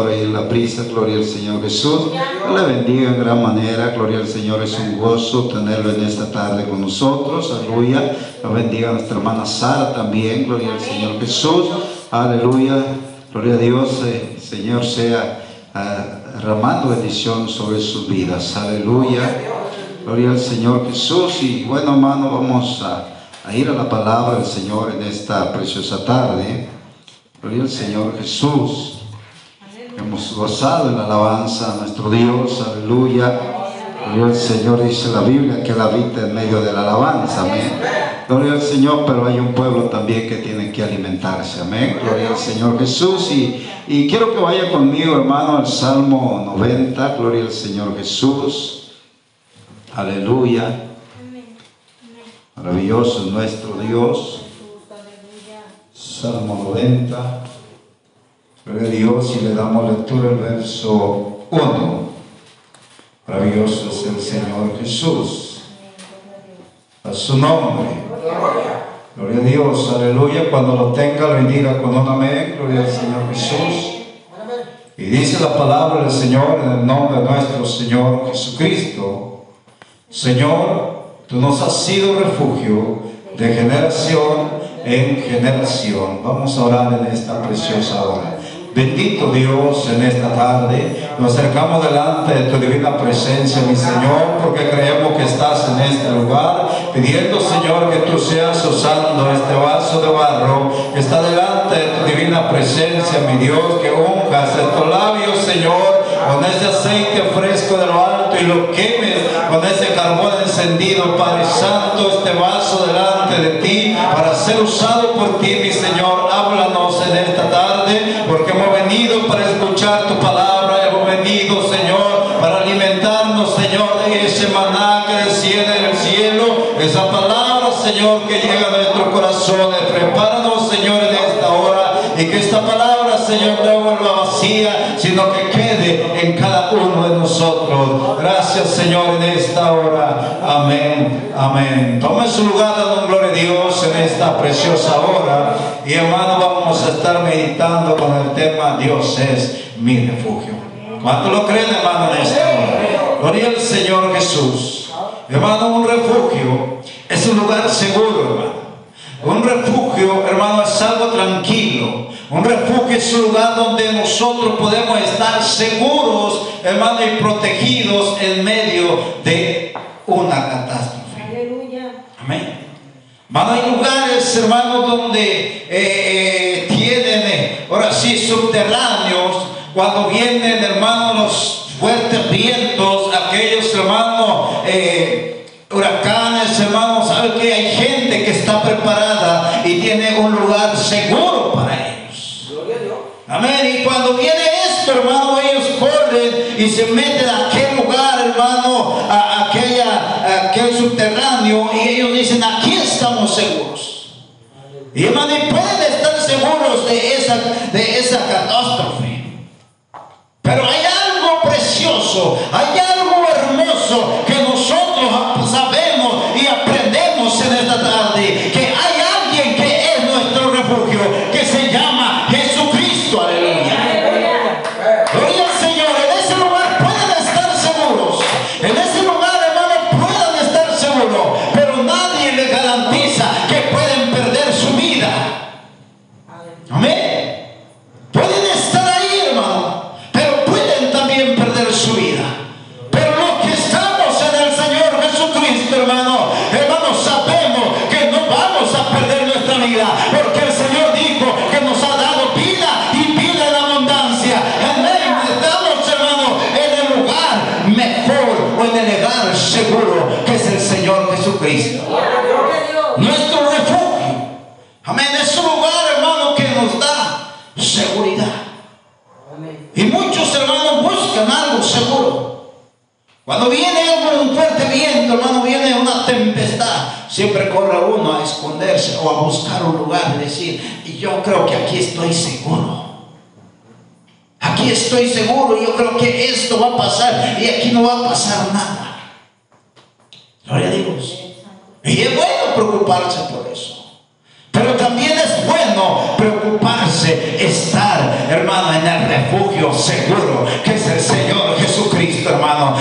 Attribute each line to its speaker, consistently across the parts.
Speaker 1: y en la prisa, gloria al Señor Jesús. Le bendiga en gran manera, gloria al Señor, es un gozo tenerlo en esta tarde con nosotros, aleluya. Lo bendiga a nuestra hermana Sara también, gloria al Señor Jesús, aleluya. Gloria a Dios, eh, Señor sea uh, derramando bendición sobre sus vidas, aleluya. Gloria al Señor Jesús y bueno hermano, vamos a ir a la palabra del Señor en esta preciosa tarde. Gloria al Señor Jesús. Hemos gozado en la alabanza a nuestro Dios, aleluya. Gloria al Señor, dice la Biblia, que la habita en medio de la alabanza, amén. Gloria al Señor, pero hay un pueblo también que tiene que alimentarse, amén. Gloria al Señor Jesús. Y, y quiero que vaya conmigo, hermano, al Salmo 90, gloria al Señor Jesús. Aleluya. Maravilloso es nuestro Dios. Salmo 90. Gloria a Dios y le damos lectura al verso 1. Maravilloso es el Señor Jesús. A su nombre. Gloria a Dios, aleluya. Cuando lo tenga, lo bendiga con un amén. Gloria al Señor Jesús. Y dice la palabra del Señor en el nombre de nuestro Señor Jesucristo. Señor, tú nos has sido refugio de generación en generación. Vamos a orar en esta preciosa hora. Bendito Dios en esta tarde. Nos acercamos delante de tu divina presencia, mi Señor, porque creemos que estás en este lugar, pidiendo, Señor, que tú seas usando este vaso de barro que está delante de tu divina presencia, mi Dios, que unjas estos labios, Señor, con ese aceite fresco de lo alto y lo quemes con ese carbón encendido, Padre Santo, este vaso delante de ti para ser usado por ti, mi Señor. Háblanos en esta tarde, porque hemos venido para escuchar tu palabra, hemos venido, Señor, para alimentarnos, Señor, de ese maná que desciende del cielo, esa palabra, Señor, que llega a nuestros corazones. Prepáranos, Señor, en esta hora y que esta palabra, Señor, no vuelva vacía, sino que quede en cada uno de Gracias, Señor, en esta hora. Amén. Amén. Tome su lugar, dando gloria a Dios en esta preciosa hora. Y hermano, vamos a estar meditando con el tema Dios es mi refugio. ¿Cuánto lo creen, hermano, en esta hora? Gloria al Señor Jesús. Hermano, un refugio es un lugar seguro, hermano. Un refugio, hermano, es algo tranquilo. Un refugio es un lugar donde nosotros podemos estar seguros, hermano, y protegidos en medio de una catástrofe.
Speaker 2: Aleluya.
Speaker 1: Amén. Hermano, hay lugares, hermano, donde eh, eh, tienen, eh, ahora sí, subterráneos, cuando vienen, hermano, los fuertes vientos, aquellos, hermano, eh, huracanes, hermano, sabe que hay gente que está preparada y tiene un lugar seguro. Amén. Y cuando viene esto, hermano, ellos corren y se meten a aquel lugar, hermano, a, aquella, a aquel subterráneo, y ellos dicen, aquí estamos seguros. Y hermano, y pueden estar seguros de esa, de esa catástrofe. Pero hay algo precioso, hay algo hermoso Cuando viene algo, un fuerte viento, hermano, viene una tempestad, siempre corre uno a esconderse o a buscar un lugar y decir, y yo creo que aquí estoy seguro. Aquí estoy seguro, yo creo que esto va a pasar y aquí no va a pasar nada. Gloria a Dios. Y es bueno preocuparse por eso. Pero también es bueno preocuparse, estar, hermano, en el refugio seguro que es el Señor Jesucristo, hermano.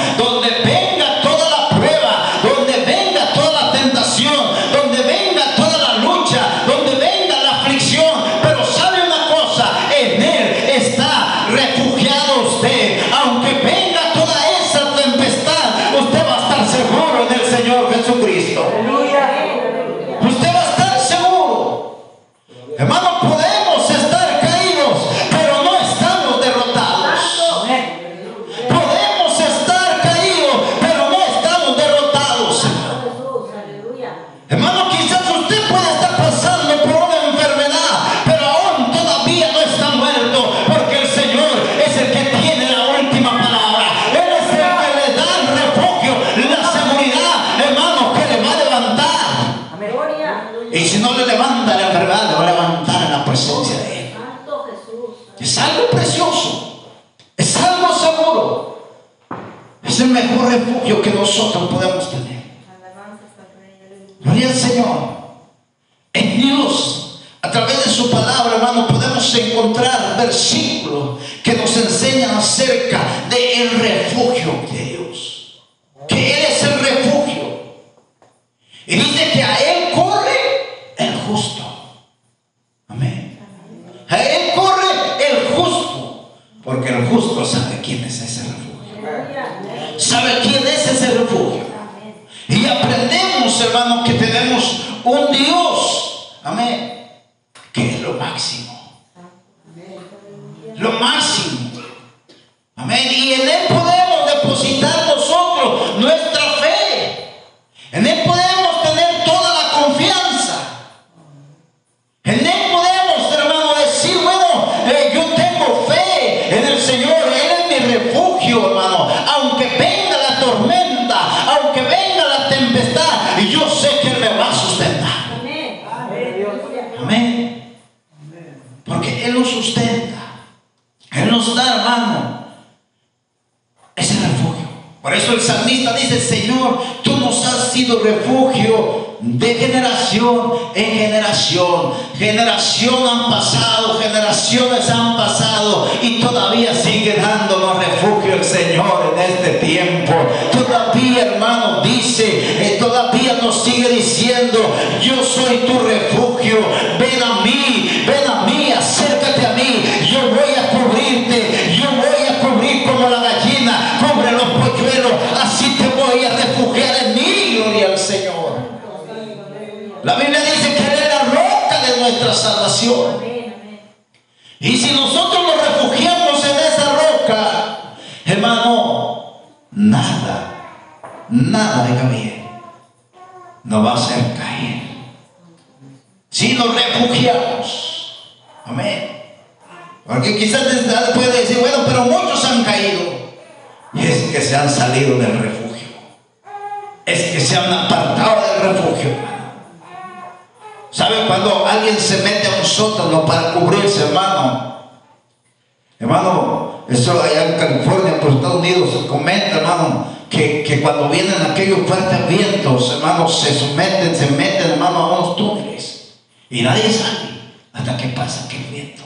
Speaker 1: Nuestra salvación. Y si nosotros nos refugiamos en esa roca, hermano, nada, nada de bien nos va a hacer caer. Si nos refugiamos, amén. Porque quizás puede decir, bueno, pero muchos han caído. Y es que se han salido del refugio. Es que se han apartado del refugio. Hermano. ¿Sabe cuando alguien se mete a un sótano para cubrirse, hermano? Hermano, eso allá en California, por Estados Unidos, se comenta, hermano, que, que cuando vienen aquellos fuertes vientos, hermano, se someten, se meten, hermano, a unos túneles. Y nadie sale hasta que pasa aquel viento,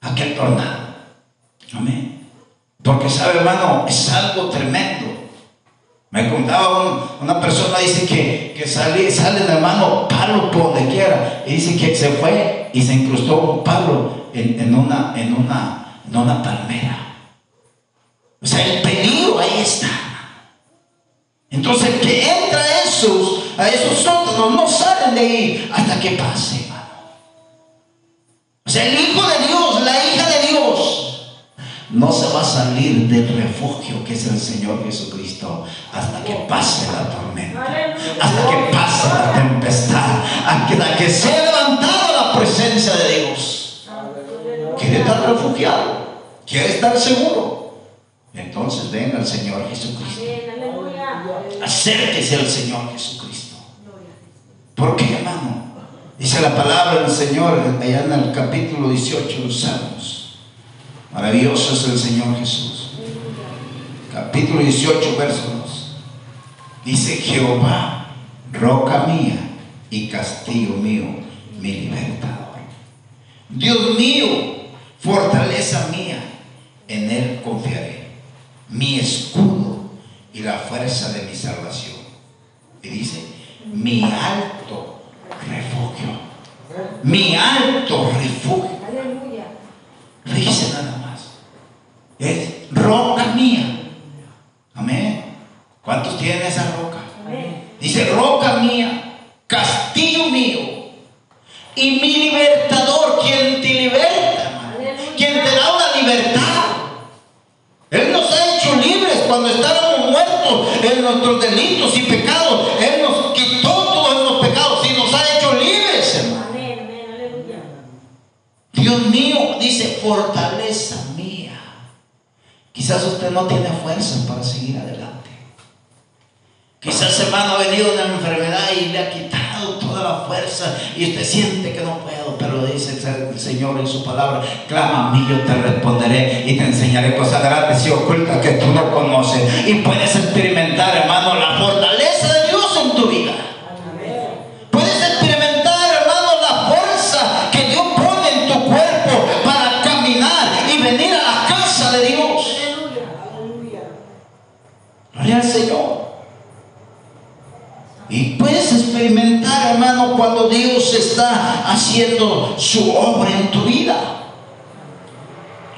Speaker 1: aquel tornado. Amén. Porque sabe, hermano, es algo tremendo. Me contaba un- una persona, dice que, que sale, sale el hermano palo por donde quiera. Y dice que se fue y se incrustó un palo en, en una, en, una, en una palmera. O sea, el peligro ahí está. Entonces que entra a esos, a esos sótanos no salen de ahí hasta que pase, hermano. O sea, el Hijo de Dios, no se va a salir del refugio que es el Señor Jesucristo hasta que pase la tormenta, hasta que pase la tempestad, hasta que sea levantada la presencia de Dios. Quiere estar refugiado, quiere estar seguro. Entonces venga el Señor Jesucristo. Acérquese al Señor Jesucristo. ¿Por qué, hermano? Dice la palabra del Señor allá en el capítulo 18 de los Salmos. Maravilloso es el Señor Jesús. Capítulo 18, verso 2. Dice Jehová, roca mía y castigo mío, mi libertador. Dios mío, fortaleza mía, en Él confiaré, mi escudo y la fuerza de mi salvación. Y dice, mi alto refugio, mi alto refugio. Señor. Y puedes experimentar, hermano, cuando Dios está haciendo su obra en tu vida.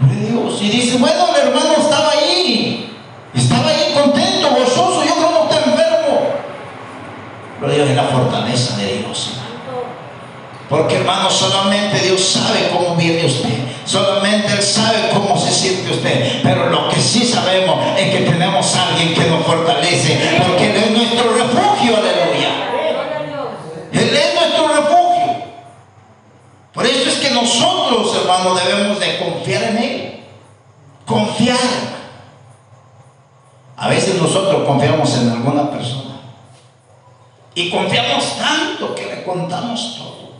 Speaker 1: Dios. Y dice, bueno, el hermano estaba ahí. Estaba ahí contento, gozoso. Yo creo que está enfermo. A Dios es la fortaleza de Dios. Porque hermano, solamente Dios sabe cómo vive usted. Solamente Él sabe cómo se siente usted. Pero lo que sí sabemos es que tenemos a alguien que nos fortalece. Porque Él es nuestro refugio, aleluya.
Speaker 2: Gloria a Dios.
Speaker 1: Él es nuestro refugio. Por eso es que nosotros, hermano, debemos de confiar en Él. Confiar. A veces nosotros confiamos en alguna persona. Y confiamos tanto que le contamos todo.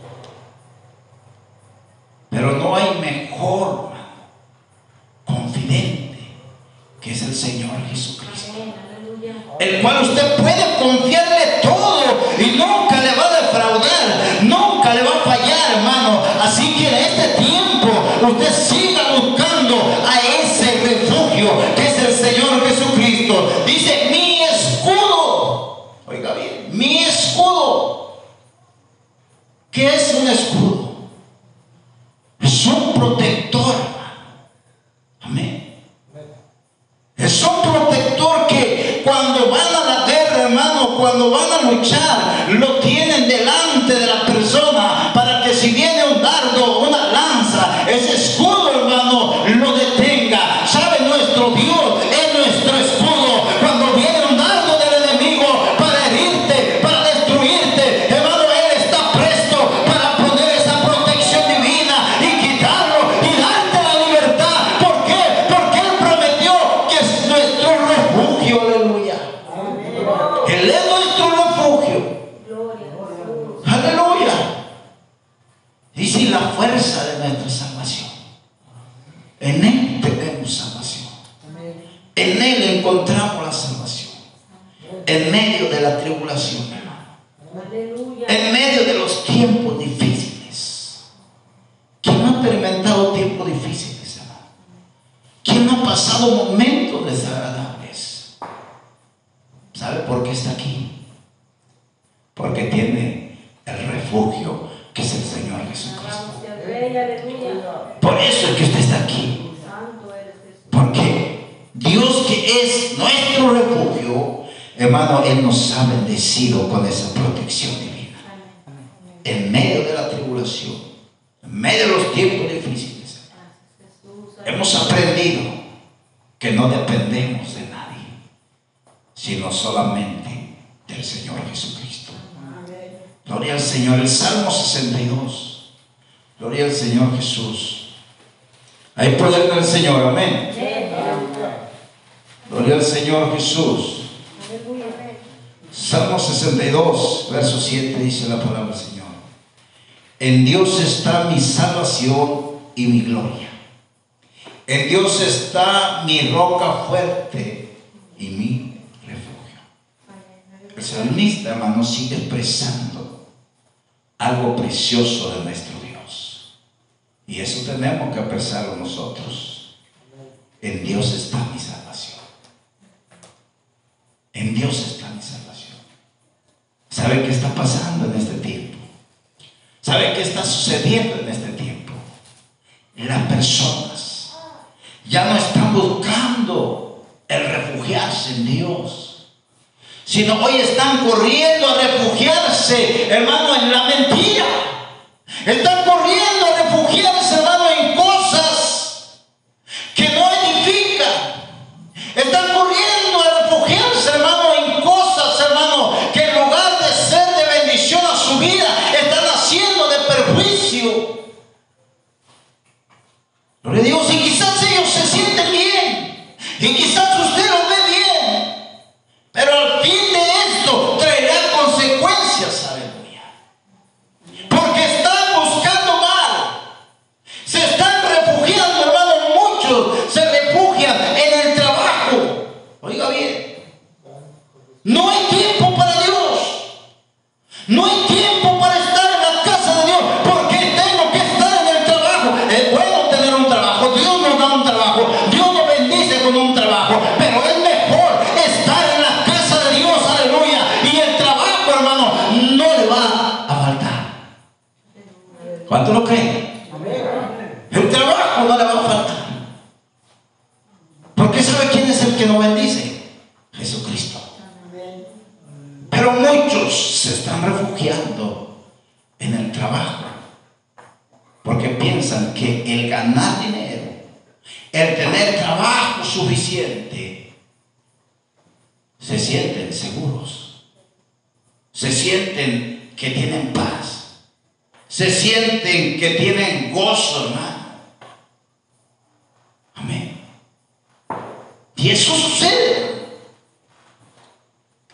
Speaker 1: Pero no hay mejor confidente que es el Señor Jesucristo el cual usted puede confiarle todo y nunca le va a defraudar, nunca le va a fallar, hermano. Así que en este tiempo usted siga En medio de la tribulación. En medio de los tiempos difíciles. ¿Quién ha experimentado tiempos difíciles, hermano? ¿Quién no ha pasado momentos desagradables? ¿Sabe por qué está aquí? Porque tiene el refugio que es el Señor Jesucristo.
Speaker 2: Alabamos al Rey. Aleluya.
Speaker 1: Por eso es que usted está aquí.
Speaker 2: Santo eres Jesús.
Speaker 1: Porque Dios que es nuestro refugio, hermano, Él nos ha bendecido con esa protección divina. En medio de la tribulación, en medio de los tiempos difíciles, hemos aprendido que no dependemos de nadie, sino solamente del Señor Jesucristo. Gloria al Señor. El Salmo 62. Gloria al Señor Jesús. Hay poder del Señor. Amén.
Speaker 2: Amén.
Speaker 1: Gloria al Señor Jesús. Salmo 62, verso 7 dice la palabra del Señor. En Dios está mi salvación y mi gloria. En Dios está mi roca fuerte y mi refugio. El salmista, hermano, sigue expresando algo precioso de nuestro Dios. Y eso tenemos que pensarlo nosotros. En Dios está mi salvación. En Dios está. ¿Sabe qué está pasando en este tiempo? ¿Sabe qué está sucediendo en este tiempo? Las personas ya no están buscando el refugiarse en Dios, sino hoy están corriendo a refugiarse, hermano, en la mentira. Están corriendo a refugiarse, hermano, en cosas que no edifican. Están traerá consecuencias, que tienen gozo, hermano. Amén. Y eso sucede.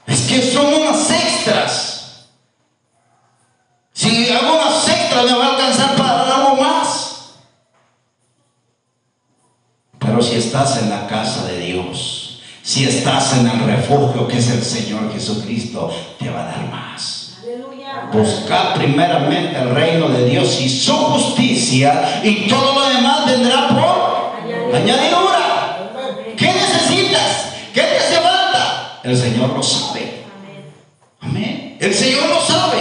Speaker 1: Es que son unas extras. Si hago unas extras me va a alcanzar para dar algo más. Pero si estás en la casa de Dios, si estás en el refugio que es el Señor Jesucristo, te va a dar más. Buscar primeramente el reino de Dios y su justicia y todo lo demás vendrá por añadidura. ¿Qué necesitas? ¿Qué te hace falta? El Señor lo sabe.
Speaker 2: Amén.
Speaker 1: El Señor lo sabe.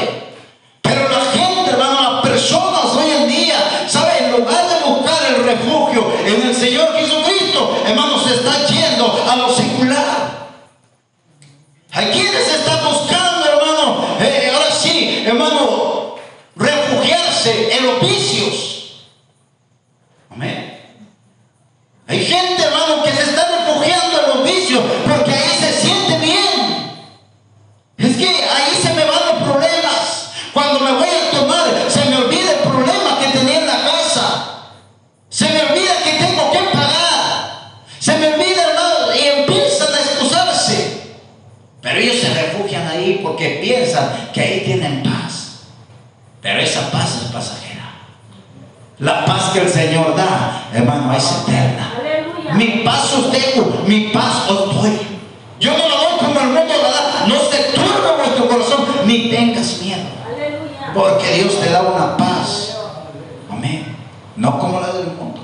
Speaker 1: No como la del mundo.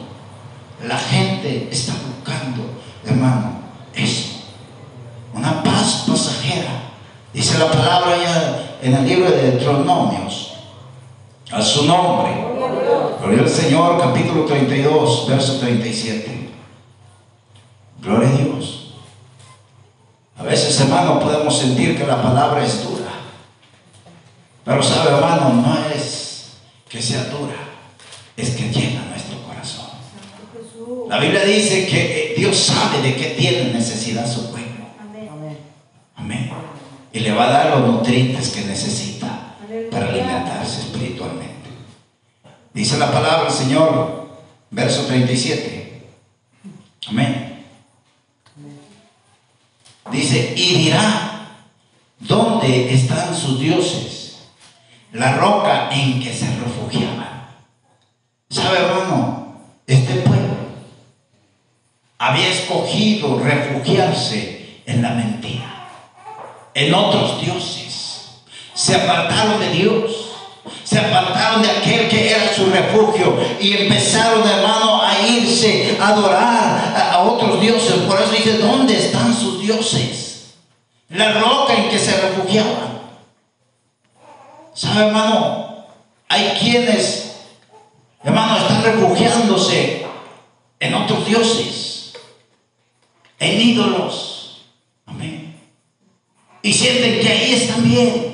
Speaker 1: La gente está buscando, hermano, eso. Una paz pasajera. Dice la palabra ya en el libro de Deuteronomios. A su nombre.
Speaker 2: Gloria
Speaker 1: al Señor, capítulo 32, verso 37. Gloria a Dios. A veces, hermano, podemos sentir que la palabra es dura. Pero sabe, hermano, no es que sea dura, es que llena nuestro corazón.
Speaker 2: Santo Jesús.
Speaker 1: La Biblia dice que eh, Dios sabe de qué tiene necesidad su pueblo.
Speaker 2: Amén.
Speaker 1: Amén. Y le va a dar los nutrientes que necesita para alimentarse espiritualmente. Dice la palabra del Señor, verso 37. Amén. Dice, y dirá, ¿dónde están sus dioses? La roca en que se refugiaban. ¿Sabe, hermano? Este pueblo había escogido refugiarse en la mentira en otros dioses. Se apartaron de Dios. Se apartaron de aquel que era su refugio y empezaron, hermano, a irse a adorar a, otros dioses. Por eso dice, ¿dónde están sus dioses? La roca en que se refugiaban. ¿Sabe, hermano? Hay quienes, hermano, están refugiándose en otros dioses, en ídolos. Amén. Y sienten que ahí están bien.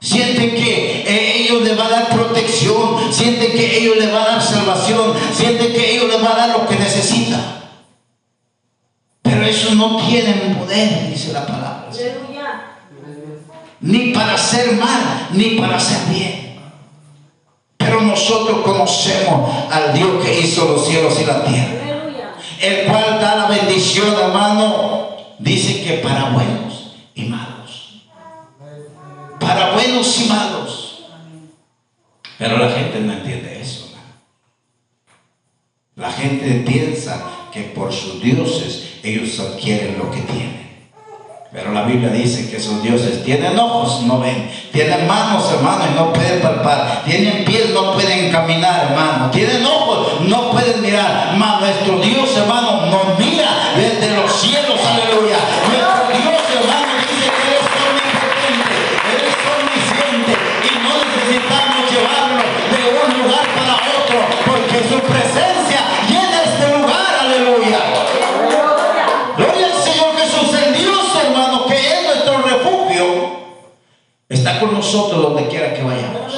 Speaker 1: Sienten que ellos les va a dar protección, sienten que ellos les va a dar salvación, sienten que ellos les va a dar lo que necesitan. Pero eso no tienen poder, dice la palabra.
Speaker 2: Aleluya.
Speaker 1: Ni para hacer mal, ni para hacer bien. Pero nosotros conocemos al Dios que hizo los cielos y la tierra. El cual da la bendición, hermano. Dice que para buenos y malos. Para buenos y malos. Pero la gente no entiende eso. La gente piensa que por sus dioses ellos adquieren lo que tienen. Pero la Biblia dice que esos dioses tienen ojos, no ven. Tienen manos, hermano, y no pueden palpar. Tienen pies, no pueden caminar, hermano. Tienen ojos, no pueden mirar. Mas nuestro Dios, hermano, nos mira desde los cielos, nosotros donde quiera que vayamos.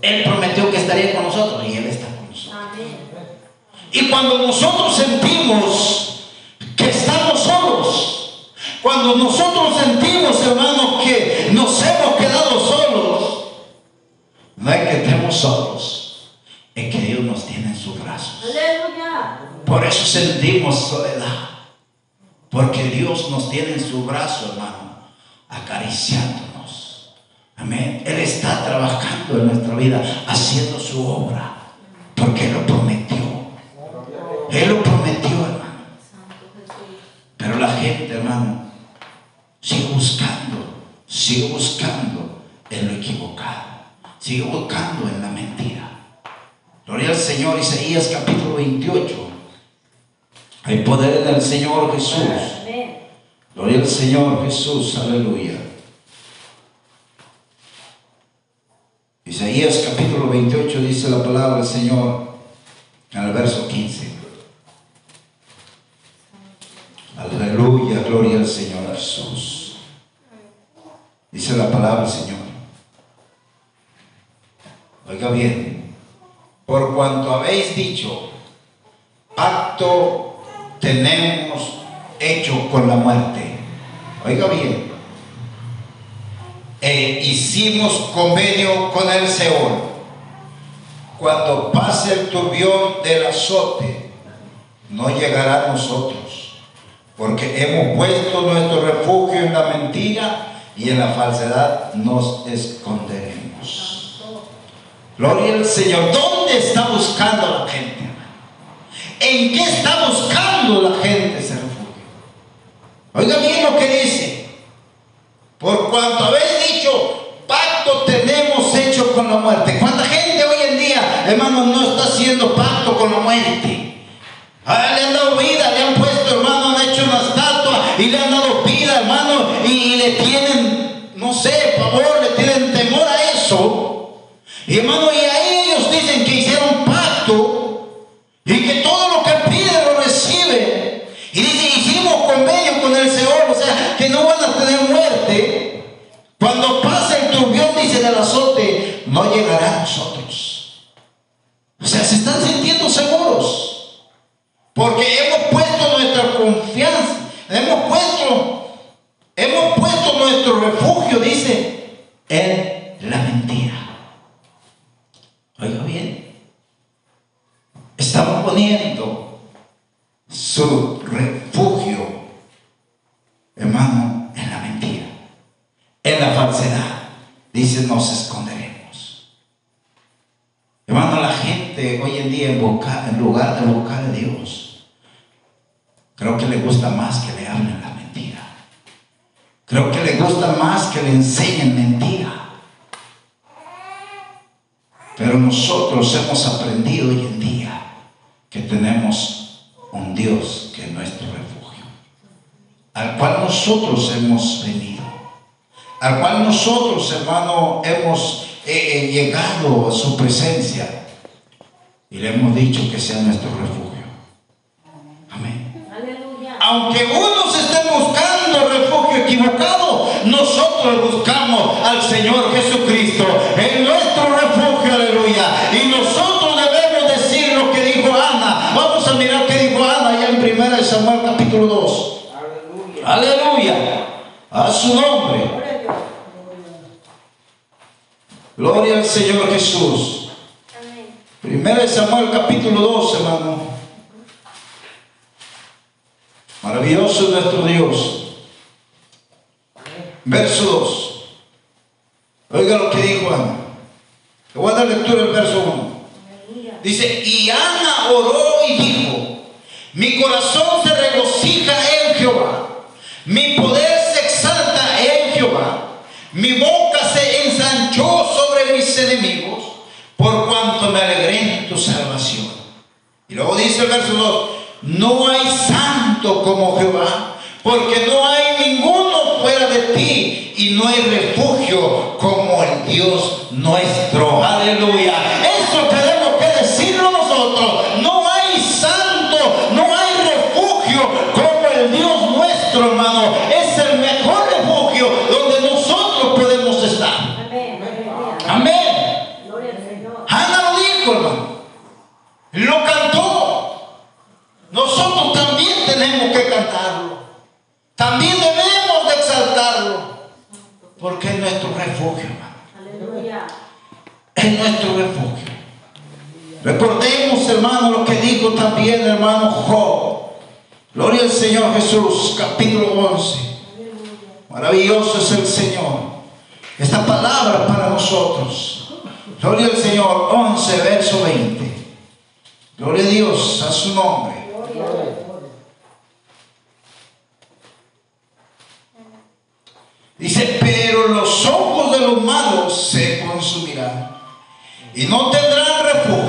Speaker 1: Él prometió que estaría con nosotros y Él está con nosotros. Y cuando nosotros sentimos que estamos solos, cuando nosotros sentimos, hermano, que nos hemos quedado solos, no es que estemos solos, es que Dios nos tiene en sus brazos. Por eso sentimos soledad. Porque Dios nos tiene en su brazo, hermano, acariciándonos. Amén. Él está trabajando en nuestra vida, haciendo su obra. Porque lo prometió. Él lo prometió, hermano. Pero la gente, hermano, sigue buscando, sigue buscando en lo equivocado. Sigue buscando en la mentira. Gloria al Señor, Isaías capítulo 28. Hay poder en el Señor Jesús. Gloria al Señor Jesús, aleluya. Isaías capítulo 28 dice la palabra del Señor el verso 15. Aleluya, gloria al Señor Jesús. Dice la palabra del Señor. Oiga bien, por cuanto habéis dicho, pacto tenemos hecho con la muerte. Oiga bien. E hicimos convenio con el Seol. Cuando pase el turbión del azote, no llegará a nosotros, porque hemos puesto nuestro refugio en la mentira y en la falsedad nos esconderemos. Gloria al Señor. ¿Dónde está buscando la gente? ¿En qué está buscando la gente ese refugio? Oiga bien lo que dice. Por cuanto habéis dicho, pacto tenemos hecho con la muerte. ¿Cuánta gente hoy en día, hermano, no está haciendo pacto con la muerte? Ah, le han dado vida, le han puesto, hermano, han hecho una estatua y le han dado vida, hermano, y, y le tienen, no sé, favor, le tienen temor a eso. Y hermano, y a ellos dicen que hicieron pacto y que todo lo que pide lo recibe. Y dice, hicimos convenio con el Señor, o sea, que no van a tener muerte. Cuando pase el turbión, dice del azote, no llegará a nosotros. O sea, se están sintiendo seguros. Porque hemos puesto nuestra confianza, hemos puesto, hemos puesto nuestro refugio, dice, en la mentira. Oiga bien, estamos poniendo su refugio, hermano, en la mentira, en la falsedad. Dice, nos esconderemos. Hermano, la gente hoy en día en, boca- en lugar de buscar a Dios, creo que le gusta más que le hablen la mentira. Creo que le gusta más que le enseñen mentira. Pero nosotros hemos aprendido hoy en día que tenemos un Dios que es nuestro refugio, al cual nosotros hemos venido, al cual nosotros, hermano, hemos eh, eh, llegado a su presencia y le hemos dicho que sea nuestro refugio. Amén.
Speaker 2: Aleluya.
Speaker 1: Aunque unos estén buscando refugio equivocado, nosotros buscamos al Señor Jesucristo en aleluya. Y nosotros debemos decir lo que dijo Ana. Vamos a mirar qué dijo Ana allá en 1 Samuel capítulo 2.
Speaker 3: Aleluya.
Speaker 1: Aleluya. A su nombre.
Speaker 2: Gloria
Speaker 1: al Señor Jesús.
Speaker 2: Amén.
Speaker 1: 1 Samuel capítulo 2, hermano. Maravilloso es nuestro Dios. Verso 2. Oiga lo que dijo Ana. Le voy a dar lectura el verso 1.
Speaker 2: Aleluya.
Speaker 1: Dice, y Ana oró y dijo, mi corazón se regocija en Jehová, mi poder se exalta en Jehová, mi boca se ensanchó sobre mis enemigos, por cuanto me alegré en tu salvación. Y luego dice el verso 2, no hay santo como Jehová, porque no hay ninguno fuera de ti y no hay refugio como el Dios nuestro. Aleluya. Eso tenemos que decirlo nosotros. No hay santo, no hay refugio como el Dios nuestro, hermano. Es el mejor refugio donde nosotros podemos estar.
Speaker 2: Amén. Aleluya.
Speaker 1: Amén.
Speaker 2: Gloria al Señor.
Speaker 1: Ana lo dijo, hermano. Lo cantó. Nosotros también tenemos que cantarlo. También debemos de exaltarlo. Porque es nuestro refugio, hermano.
Speaker 2: Aleluya.
Speaker 1: Es nuestro refugio. Recordemos, hermano, lo que dijo también, hermano Job. Gloria al Señor Jesús, capítulo 11. Maravilloso es el Señor. Esta palabra para nosotros. Gloria al Señor, 11, verso 20. Gloria a Dios, a su nombre. Dice, pero los ojos de los malos se consumirán y no tendrán refugio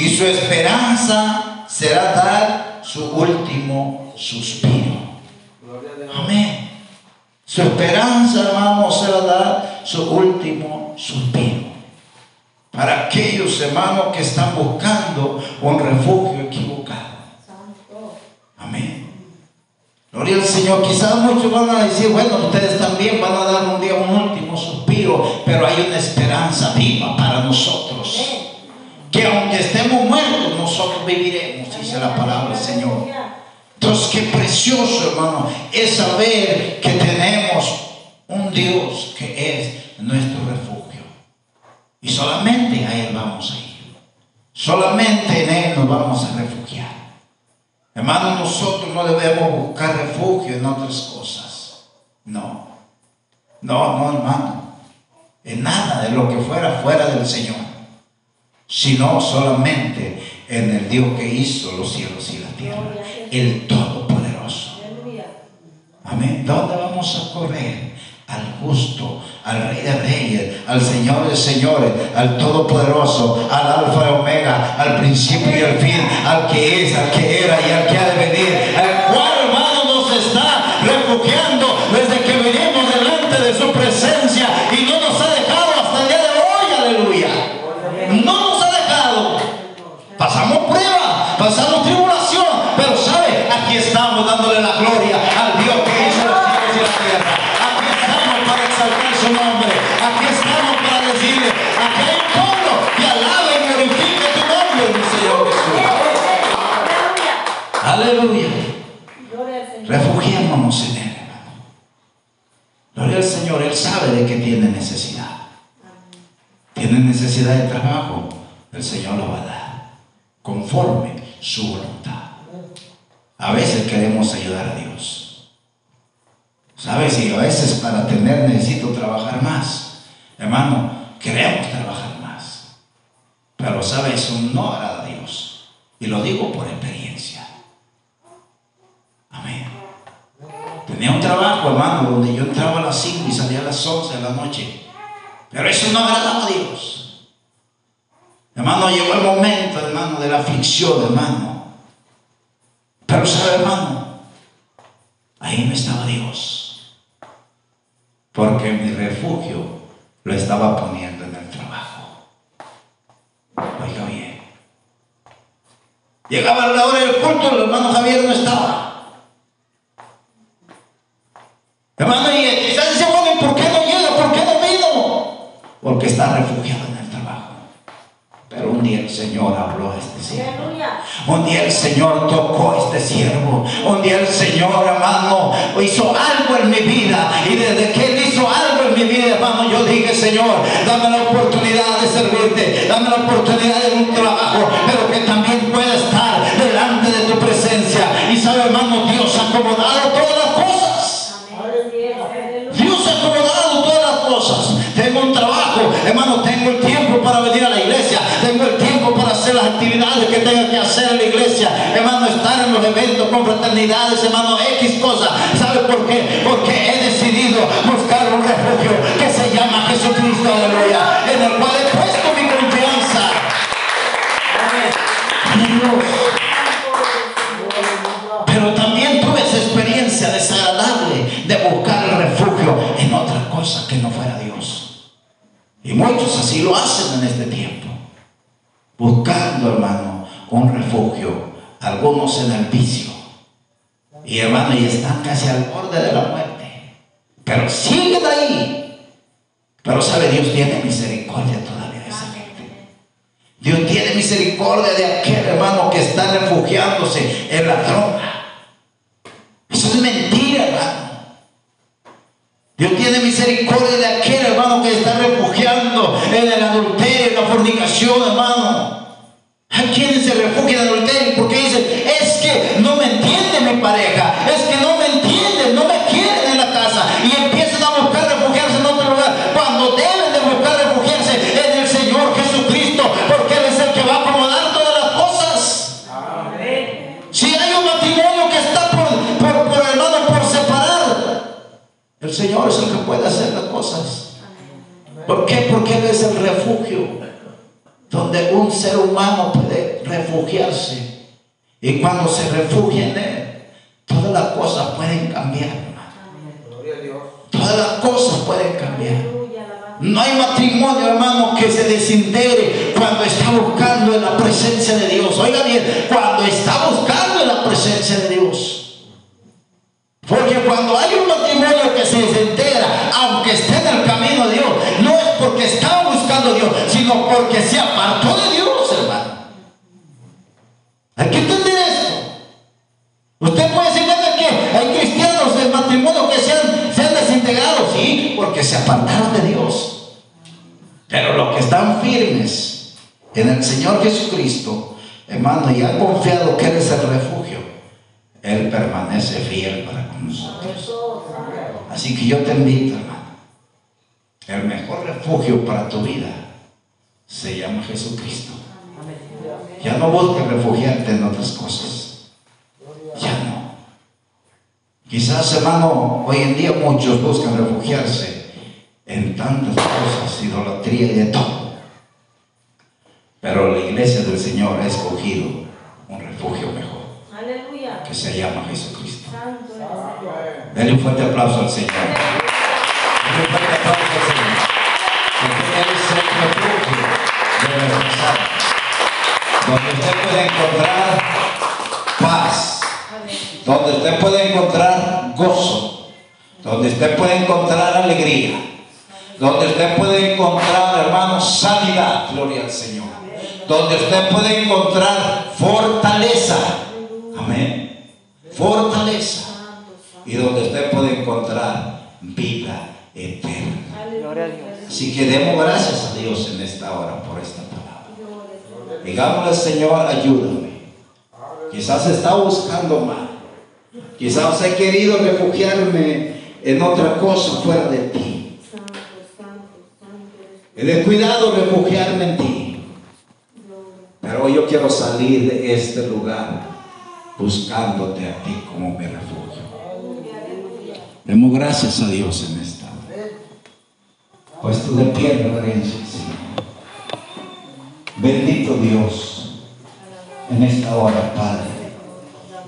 Speaker 1: y su esperanza será dar su último suspiro. Amén. Su esperanza, hermano, será dar su último suspiro. Para aquellos hermanos que están buscando un refugio equivocado. Amén. Gloria al Señor. Quizás muchos van a decir, bueno, ustedes también van a dar un día un último suspiro, pero hay una esperanza viva para nosotros. Que aunque estemos muertos, nosotros viviremos, dice la palabra del Señor. Entonces, qué precioso, hermano, es saber que tenemos un Dios que es nuestro refugio. Y solamente a Él vamos a ir. Solamente en Él nos vamos a refugiar. Hermano, nosotros no debemos buscar refugio en otras cosas. No. No, no, hermano. En nada de lo que fuera fuera del Señor. Sino solamente en el Dios que hizo los cielos y la tierra. El Todopoderoso. Amén. ¿Dónde vamos a correr? Al justo, al Rey de Reyes, al Señor de Señores, al Todopoderoso, al Alfa y Omega, al principio y al fin, al que es, al que era y al que ha de venir, al cual hermano nos está refugiando desde que venimos aquí estamos dándole la gloria al Dios que hizo los cielos y la tierra. Aquí estamos para exaltar su nombre. Aquí estamos para decirle, aquí hay un pueblo que alabe y glorifique tu nombre, mi Señor Jesús.
Speaker 2: Aleluya.
Speaker 1: Aleluya.
Speaker 2: Gloria al Señor.
Speaker 1: Refugiémonos en Él, hermano. Gloria al Señor, Él sabe de que tiene necesidad. Tiene necesidad de trabajo, el Señor lo va a dar, conforme su voluntad. A veces queremos ayudar a Dios. ¿Sabes? Y a veces para tener necesito trabajar más. Hermano, queremos trabajar más. Pero, ¿sabes? Eso no agrada a Dios. Y lo digo por experiencia. Amén. Tenía un trabajo, hermano, donde yo entraba a las 5 y salía a las 11 de la noche. Pero eso no agradaba a Dios. Hermano, llegó el momento, hermano, de la aflicción, hermano. Pero sabe, hermano, ahí no estaba Dios. Porque mi refugio lo estaba poniendo en el trabajo. Oiga bien. Llegaba la hora del culto, el hermano Javier no estaba. Hermano, y quizás bueno, ¿y por qué no llega? ¿Por qué no vino? Porque está refugiado en el trabajo. Pero un día el Señor habló a este siervo. Un día el Señor tocó este siervo. Un día el Señor, hermano, hizo algo en mi vida. Y desde que Él hizo algo en mi vida, hermano, yo dije, Señor, dame la oportunidad de servirte. Dame la oportunidad de un trabajo. Que tenga que hacer en la iglesia. Hermano, estar en los eventos con fraternidades, hermano, X cosas. ¿Sabe por qué? Porque he decidido buscar un refugio que se llama Jesucristo, aleluya. En el cual he puesto mi confianza. Pero también tuve esa experiencia desagradable de buscar el refugio en otra cosa que no fuera Dios. Y muchos así lo hacen en este tiempo. Algunos en el vicio. Y hermano, y están casi al borde de la muerte. Pero siguen ahí. Pero sabe, Dios tiene misericordia todavía de esa gente. Dios tiene misericordia de aquel hermano que está refugiándose en la droga. Eso es mentira, hermano. Dios tiene misericordia de aquel hermano que está refugiando en el adulterio, en la fornicación, hermano. Hay quienes se refugian porque dicen, es que no me entiende mi pareja, es que no me entienden, no me quieren en la casa. Y empiezan a buscar refugiarse en otro lugar, cuando deben de buscar refugiarse en el Señor Jesucristo, porque Él es el que va a acomodar todas las cosas. Si hay un matrimonio que está por, por, por, por separar, el Señor es el que puede hacer las cosas. ¿Por qué? Porque Él es el refugio donde un ser humano refugiarse. Y cuando se refugia en Él, todas las cosas pueden cambiar. Todas las cosas pueden cambiar. No hay matrimonio, hermano, que se desintegre cuando está buscando en la presencia de Dios. Oiga bien, cuando está buscando en la presencia de Dios. Porque cuando hay un matrimonio que se desintegra, aunque esté en el camino de Dios, no es porque estaba buscando a Dios, sino porque se apartó de. Hay que entender esto. Usted puede decir, "Venga, que hay cristianos del matrimonio que se han, se han desintegrado, sí, porque se apartaron de Dios. Pero los que están firmes en el Señor Jesucristo, hermano, y han confiado que Él es el refugio, Él permanece fiel para con nosotros. Así que yo te invito, hermano, el mejor refugio para tu vida se llama Jesucristo. Ya no busques refugiarte en otras cosas. Ya no. Quizás, hermano, hoy en día muchos buscan refugiarse en tantas cosas, idolatría y de todo. Pero la iglesia del Señor ha escogido un refugio mejor,
Speaker 2: Aleluya.
Speaker 1: que se llama Jesucristo.
Speaker 2: Santo.
Speaker 1: Denle un fuerte aplauso al Señor. Denle un fuerte aplauso al Señor. Donde usted puede encontrar paz. Donde usted puede encontrar gozo. Donde usted puede encontrar alegría. Donde usted puede encontrar, hermano, sanidad. Gloria al Señor. Donde usted puede encontrar fortaleza. Amén. Fortaleza y donde usted puede encontrar vida eterna. Así que demos gracias a Dios en esta hora por esta. Digámosle, Señor, ayúdame. Quizás está buscando mal. Quizás he querido refugiarme en otra cosa fuera de ti. He descuidado refugiarme en ti. Pero yo quiero salir de este lugar buscándote a ti como mi refugio. Demos gracias a Dios en esta hora. Puesto de pie, reverencia, Señor. Bendito Dios, en esta hora, Padre.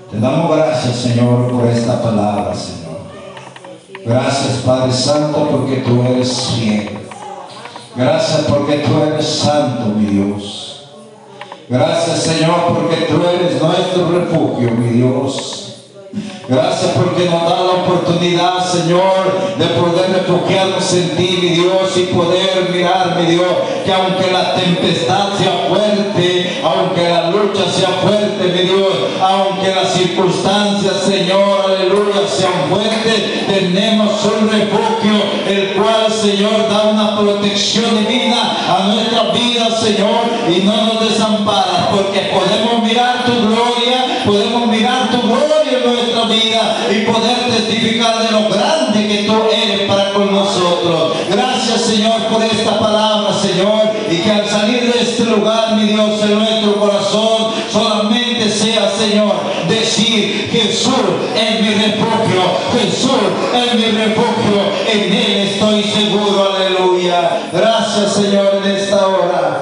Speaker 1: Te damos gracias, Señor, por esta palabra, Señor. Gracias, Padre Santo, porque tú eres fiel. Gracias porque tú eres santo, mi Dios. Gracias, Señor, porque tú eres nuestro refugio, mi Dios. Gracias porque nos da la oportunidad, Señor, de poder refugiarnos en ti, mi Dios, y poder mirar, mi Dios, que aunque la tempestad sea fuerte, aunque la lucha sea fuerte, mi Dios, aunque las circunstancias, Señor, aleluya, sean fuertes, tenemos un refugio, el cual, Señor, da una protección divina a nuestra vida, Señor, y no nos desampara, porque podemos mirar tu gloria, podemos mirar tu gloria en nuestra vida y poder testificar de lo grande que tú eres para con nosotros. Gracias, Señor, por esta palabra, Señor, y que al salir de este lugar, mi Dios, en nuestro corazón, solamente sea, Señor, decir, Jesús es mi refugio, Jesús es mi refugio, en Él estoy seguro, aleluya. Gracias, Señor.